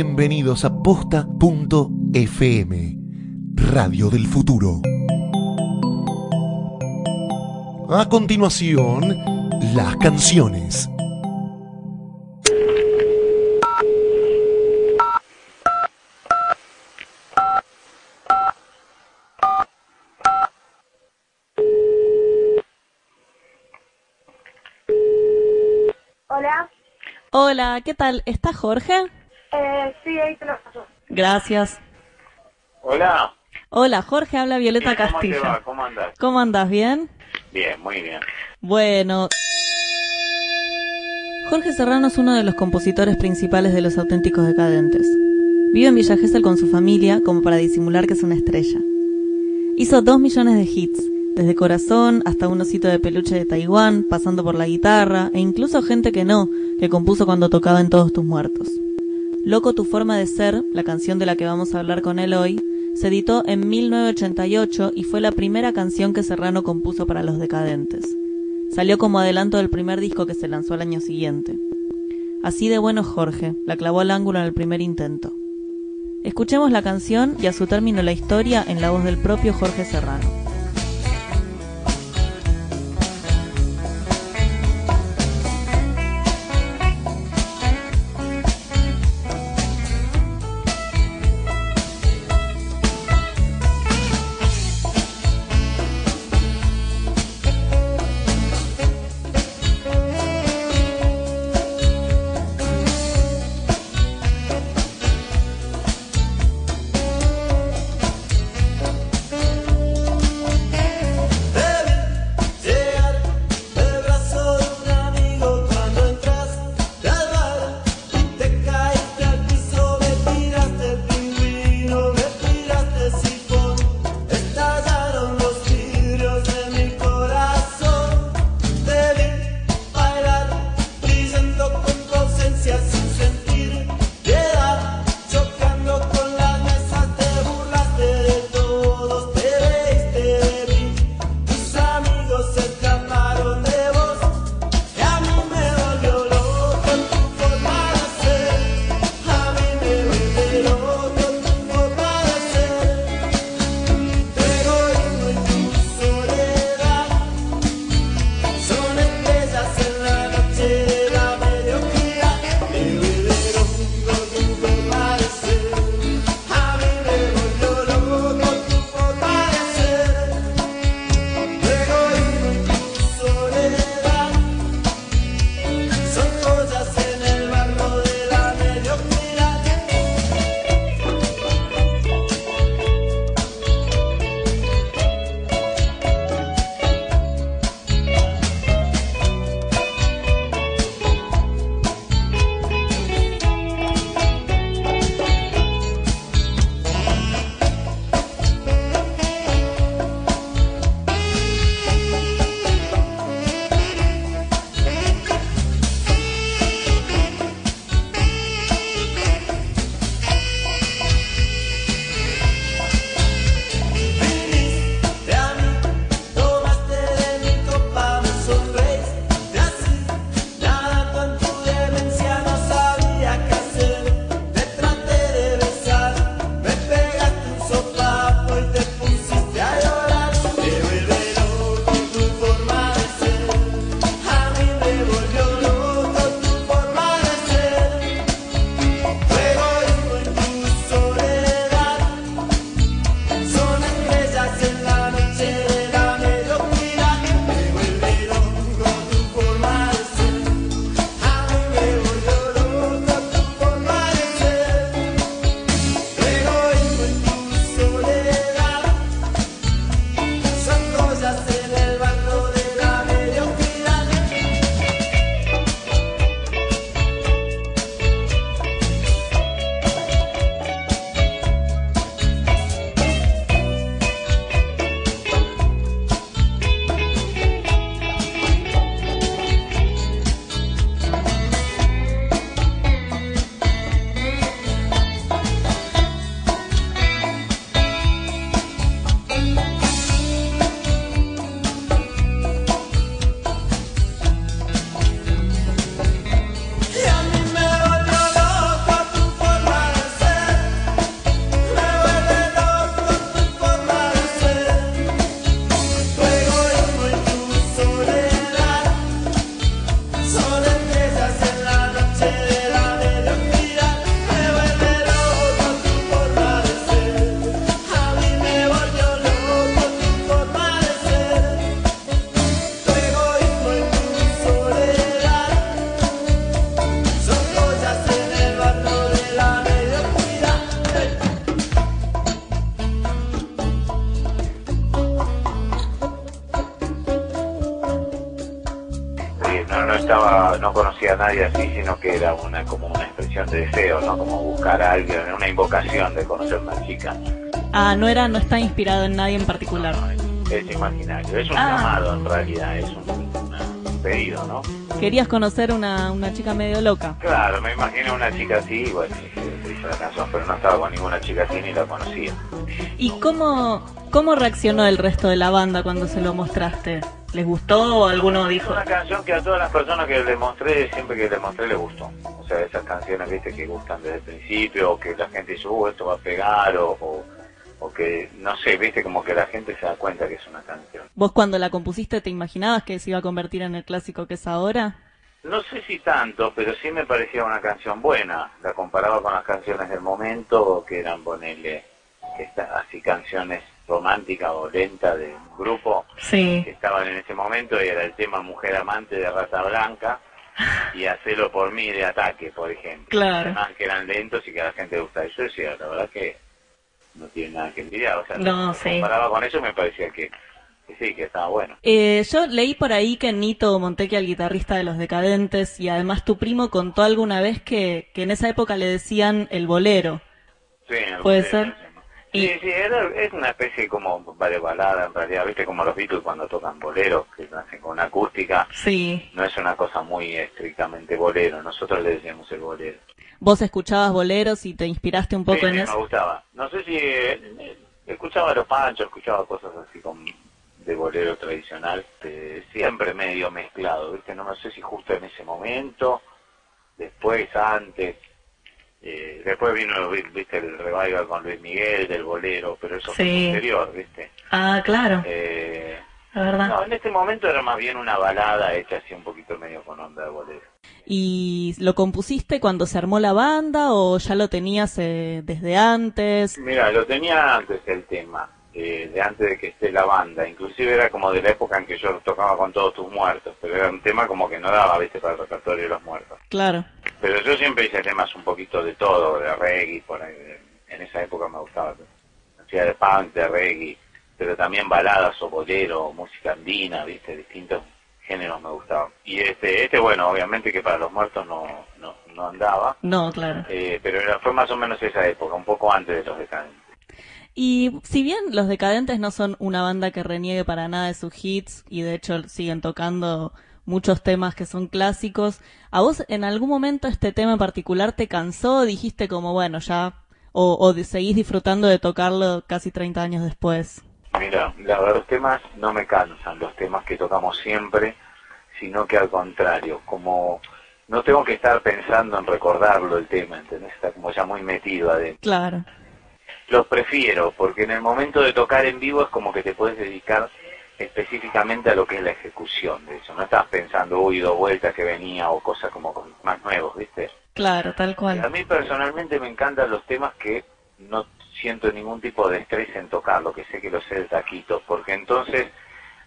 Bienvenidos a posta.fm, Radio del Futuro. A continuación, las canciones. Hola, Hola, ¿qué tal? ¿Está Jorge? Eh, sí, ahí te lo paso. Gracias. Hola. Hola, Jorge, habla Violeta ¿Cómo te Castillo. va? ¿Cómo andas? ¿Cómo andas? ¿Bien? Bien, muy bien. Bueno. Jorge Serrano es uno de los compositores principales de Los Auténticos Decadentes. Vive en Villa Gesell con su familia como para disimular que es una estrella. Hizo dos millones de hits, desde Corazón hasta Un osito de peluche de Taiwán, pasando por la guitarra e incluso gente que no, que compuso cuando tocaba en Todos tus muertos. Loco tu forma de ser, la canción de la que vamos a hablar con él hoy, se editó en 1988 y fue la primera canción que Serrano compuso para Los Decadentes. Salió como adelanto del primer disco que se lanzó al año siguiente. Así de bueno Jorge, la clavó al ángulo en el primer intento. Escuchemos la canción y a su término la historia en la voz del propio Jorge Serrano. Conocía a nadie así, sino que era una como una expresión de deseo, ¿no? Como buscar a alguien, una invocación de conocer a una chica. Ah, no era, no está inspirado en nadie en particular. Es imaginario, es un Ah. llamado en realidad, es un, un pedido, ¿no? Querías conocer una, una chica medio loca. Claro, me imaginé una chica así, bueno, se hizo la canción, pero no estaba con ninguna chica así ni la conocía. ¿Y cómo, cómo reaccionó el resto de la banda cuando se lo mostraste? ¿Les gustó o alguno Es dijo? una canción que a todas las personas que le mostré, siempre que le mostré, le gustó. O sea, esas canciones, viste, que gustan desde el principio, o que la gente dice, uh, esto va a pegar, o, o, o que, no sé, viste, como que la gente se da cuenta que es una canción. ¿Vos cuando la compusiste te imaginabas que se iba a convertir en el clásico que es ahora? No sé si tanto, pero sí me parecía una canción buena. La comparaba con las canciones del momento, que eran, ponerle, así canciones románticas o lentas de un grupo Sí. que estaban en ese momento, y era el tema Mujer Amante de Rata Blanca y Hacelo por mí de Ataque, por ejemplo. Claro. Temas que eran lentos y que a la gente le gustaba. Y la verdad que no tiene nada que envidiar. O sea, No, sí. comparaba con eso me parecía que, sí, que estaba bueno. Eh, yo leí por ahí que Nito Montequia, el guitarrista de Los Decadentes, y además tu primo contó alguna vez que, que en esa época le decían el bolero. Sí, Puede algún ser. sí. Y- Sí, sí, era- es una especie como de balada en realidad, viste como los Beatles cuando tocan boleros, que hacen con una acústica, Sí. no es una cosa muy estrictamente bolero, nosotros le decíamos el bolero. ¿Vos escuchabas boleros y te inspiraste un poco Sí, en sí, eso? me gustaba. No sé si eh, escuchaba los panchos, escuchaba cosas así con, de bolero tradicional, eh, siempre medio mezclado, ¿viste? No, no sé si justo en ese momento, después, antes. Eh, después vino, vi- viste, el revival con Luis Miguel del bolero, pero eso fue posterior, ¿viste? Ah, claro, Eh, la verdad. no, en este momento era más bien una balada hecha así un poquito medio con onda de bolero. ¿Y lo compusiste cuando se armó la banda o ya lo tenías eh, desde antes? Mira, lo tenía antes el tema, eh, de antes de que esté la banda. Inclusive era como de la época en que yo tocaba con todos tus muertos, pero era un tema como que no daba, viste, para el repertorio de los muertos. Claro. Pero yo siempre hice temas un poquito de todo, de reggae, por ahí. En esa época me gustaba. Hacía de punk, de reggae, pero también baladas o bolero, música andina, viste, distintos géneros me gustaban. Y este, este bueno, obviamente que para los muertos no, no, no andaba, No, claro. eh, pero era, fue más o menos esa época, un poco antes de los decadentes. Y si bien los decadentes no son una banda que reniegue para nada de sus hits y de hecho siguen tocando muchos temas que son clásicos, ¿a vos en algún momento este tema en particular te cansó? ¿Dijiste como, bueno, ya, o, o seguís disfrutando de tocarlo casi 30 años después? Mira, la verdad, los temas no me cansan, los temas que tocamos siempre, sino que al contrario, como no tengo que estar pensando en recordarlo el tema, ¿entendés? Está como ya muy metido adentro. Claro, Los prefiero, porque en el momento de tocar en vivo es como que te puedes dedicar específicamente a lo que es la ejecución de eso. No estás pensando, uy, dos vueltas que venía o cosas como con- más nuevos, ¿viste? claro, tal A cual. mí personalmente me encantan los temas que no siento ningún tipo de estrés en tocarlo, que sé que lo sé de taquito, porque entonces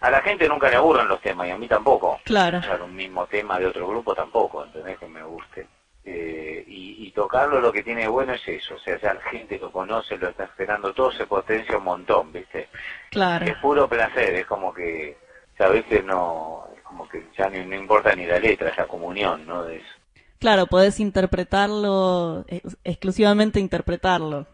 a la gente nunca le aburren los temas y a mí tampoco. Claro, un mismo tema de otro grupo tampoco, ¿entendés? Que me guste. Eh, y, y tocarlo lo que tiene de bueno es eso, o sea, ya la gente lo conoce, lo está esperando, todo se potencia un montón, ¿viste? claro. Es puro placer, es como que, ya a veces no, es como que ya ni- no importa ni la letra, es la comunión, ¿no? De eso. Claro, podés interpretarlo, ex- exclusivamente interpretarlo.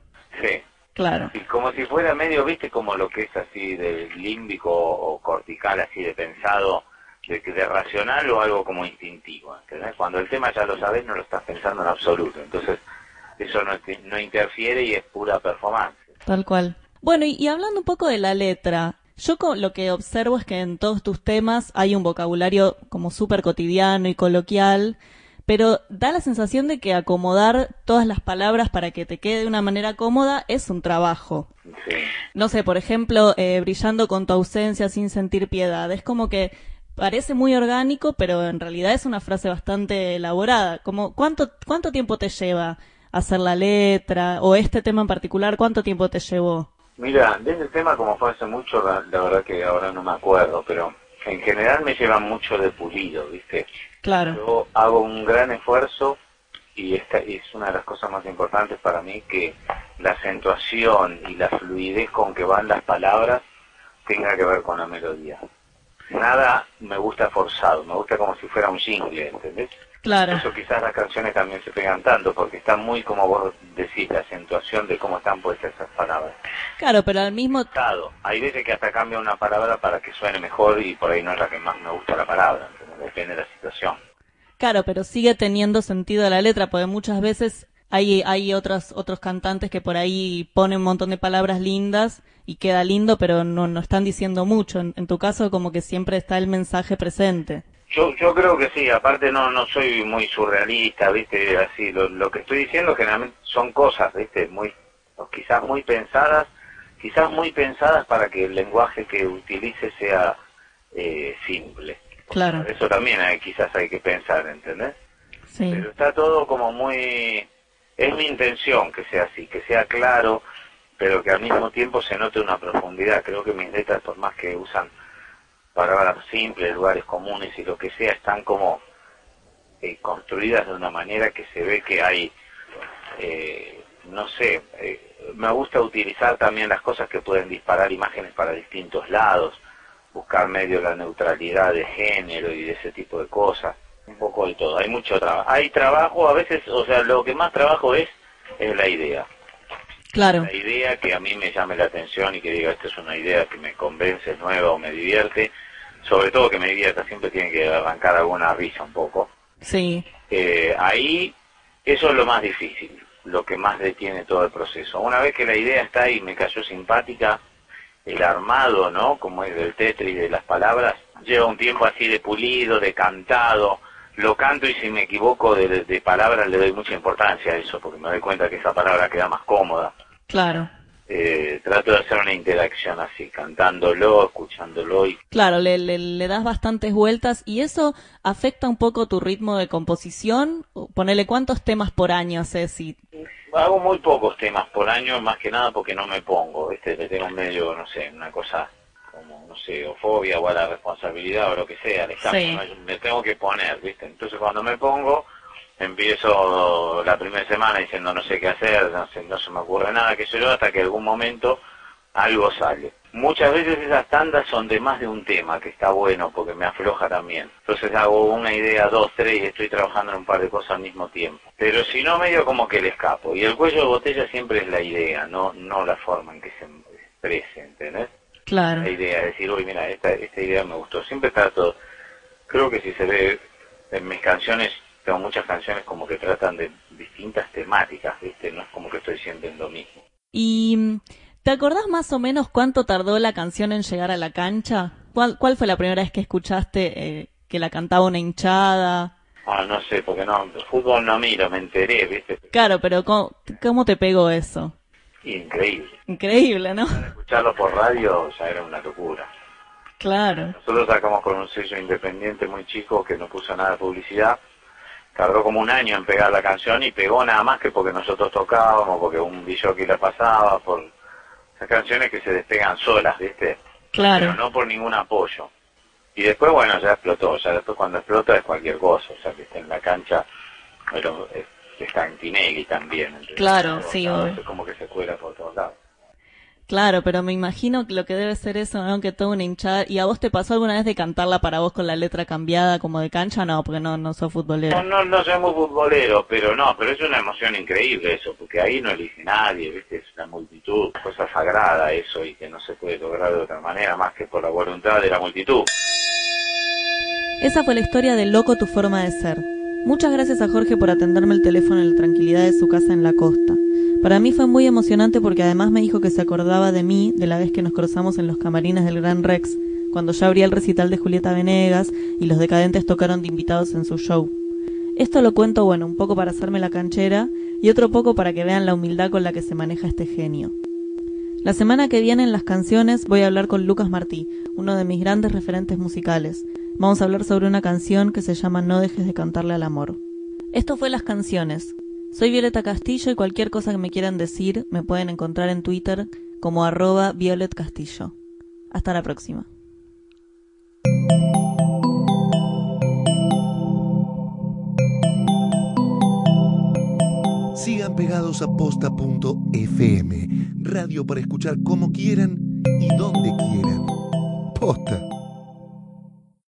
Sí. Claro, Y como si fuera medio, viste, como lo que es así de límbico o cortical, así de pensado, de, de racional o algo como instintivo. ¿entendés? Cuando el tema ya lo sabes, no lo estás pensando en absoluto. Entonces, eso no, no interfiere y es pura performance. tal cual. Bueno, y, y hablando un poco de la letra, yo co- lo que observo es que en todos tus temas hay un vocabulario como súper cotidiano y coloquial, pero da la sensación de que acomodar todas las palabras para que te quede de una manera cómoda es un trabajo. Sí. No sé, por ejemplo, eh, brillando con tu ausencia sin sentir piedad. Es como que parece muy orgánico, pero en realidad es una frase bastante elaborada. Como, ¿cuánto, cuánto tiempo te lleva hacer la letra? O este tema en particular, ¿cuánto tiempo te llevó? Mira, de ese tema como fue hace mucho, la, la verdad que ahora no me acuerdo, pero en general me lleva mucho de pulido, ¿viste? Claro, Yo hago un gran esfuerzo y esta es una de las cosas más importantes para mí que la acentuación y la fluidez con que van las palabras tenga que ver con la melodía. Nada me gusta forzado, me gusta como si fuera un jingle, ¿entendés? Claro. Por eso quizás las canciones también se pegan tanto, porque están muy, como vos decís, la acentuación de cómo están puestas esas palabras. Claro, pero al mismo Dado. Hay veces que hasta cambia una palabra para que suene mejor y por ahí no es la que más me gusta la palabra, ¿entendés? depende de la situación. Claro, pero sigue teniendo sentido la letra, porque muchas veces hay, hay otros, otros cantantes que por ahí ponen un montón de palabras lindas y queda lindo, pero no, no están diciendo mucho. En, en tu caso, como que siempre está el mensaje presente. Yo, yo creo que sí, aparte no, no soy muy surrealista, viste, así, lo, lo que estoy diciendo generalmente son cosas, viste, muy, quizás muy pensadas, quizás muy pensadas para que el lenguaje que utilice sea eh, simple. Claro. Eso también hay, quizás hay que pensar, ¿entendés? Sí. Pero está todo como muy... Es mi intención que sea así, que sea claro, pero que al mismo tiempo se note una profundidad. Creo que mis letras, por más que usan palabras simples, lugares comunes y lo que sea, están como eh, construidas de una manera que se ve que hay, eh, no sé, eh, me gusta utilizar también las cosas que pueden disparar imágenes para distintos lados, buscar medio la neutralidad de género y de ese tipo de cosas, un poco de todo. Hay mucho trabajo, hay trabajo a veces, o sea, lo que más trabajo es es la idea. Claro. La idea que a mí me llame la atención y que diga, esta es una idea que me convence, es nueva o me divierte, sobre todo que me divierta, siempre tiene que arrancar alguna risa un poco. Sí. Eh, ahí, eso es lo más difícil, lo que más detiene todo el proceso. Una vez que la idea está ahí, me cayó simpática, el armado, ¿no? Como es del Tetris, de las palabras, lleva un tiempo así de pulido, de cantado, lo canto y si me equivoco de, de palabras le doy mucha importancia a eso, porque me doy cuenta que esa palabra queda más cómoda. Claro. Eh, trato de hacer una interacción así, cantándolo, escuchándolo y Claro, le, le, le das bastantes vueltas y eso afecta un poco tu ritmo de composición. Ponele cuántos temas por año haces hago muy pocos temas por año, más que nada porque no me pongo. Le tengo medio, no sé, una cosa sé, o fobia o a la responsabilidad o lo que sea, Sí. ¿no? me tengo que poner, ¿viste? Entonces cuando me pongo, empiezo la primera semana diciendo no sé qué hacer, no, sé, no se me ocurre nada, qué sé yo, hasta que algún momento algo sale. Muchas veces esas tandas son de más de un tema, que está bueno porque me afloja también. Entonces hago una idea, dos, tres y estoy trabajando en un par de cosas al mismo tiempo. Pero si no, medio como que le escapo. Y el cuello de botella siempre es la idea, no, no la forma en que se exprese, ¿entendés? Claro. La idea, decir, uy, mira, esta, esta idea me gustó. Siempre trato, creo que si se ve en mis canciones, tengo muchas canciones como que tratan de distintas temáticas, ¿viste? No es como que estoy siempre en lo mismo. ¿Y mm, te acordás más o menos cuánto tardó la canción en llegar a la cancha? ¿Cuál, cuál fue la primera vez que escuchaste eh, que la cantaba una hinchada? Ah, no sé, porque no, fútbol no miro, me enteré, ¿viste? Claro, pero ¿cómo, cómo te pegó eso? Increíble. Increíble, ¿no? Escucharlo por radio ya era una locura. Claro. Nosotros sacamos con un sello independiente muy chico que no puso nada de publicidad. Tardó como un año en pegar la canción y pegó nada más que porque nosotros tocábamos, porque un que la pasaba, por esas canciones que se despegan solas, ¿viste? Claro. Pero no por ningún apoyo. Y después, bueno, ya explotó. Ya después cuando explota es cualquier cosa. O sea, que esté en la cancha, pero es- está en Tinelli también. entonces, Claro, sí, lados, obvio. Es como que se cuela por todos lados. Claro, pero me imagino que lo que debe ser eso, ¿no? Que toda una hinchada. ¿Y a vos te pasó alguna vez de cantarla para vos con la letra cambiada como de cancha? No, porque no, no sos No, futbolero. no, no soy muy futbolero, pero no, pero es una emoción increíble eso, porque ahí no elige nadie, ¿viste? Es una multitud, cosa sagrada eso y que no se puede lograr de otra manera más que por la voluntad de la multitud. Esa fue la historia de Loco tu forma de ser. Muchas gracias a Jorge por atenderme el teléfono en la tranquilidad de su casa en la costa. Para mí fue muy emocionante porque además me dijo que se acordaba de mí de la vez que nos cruzamos en los camarines del Gran Rex, cuando ya abría el recital de Julieta Venegas y los decadentes tocaron de invitados en su show. Esto lo cuento, bueno, un poco para hacerme la canchera y otro poco para que vean la humildad con la que se maneja este genio. La semana que viene en las canciones voy a hablar con Lucas Martí, uno de mis grandes referentes musicales. Vamos a hablar sobre una canción que se llama No dejes de cantarle al amor. Esto fue Las Canciones. Soy Violeta Castillo y cualquier cosa que me quieran decir me pueden encontrar en Twitter como arroba Violet Castillo. Hasta la próxima. Sigan pegados a posta.fm, radio para escuchar como quieran y donde quieran. Posta.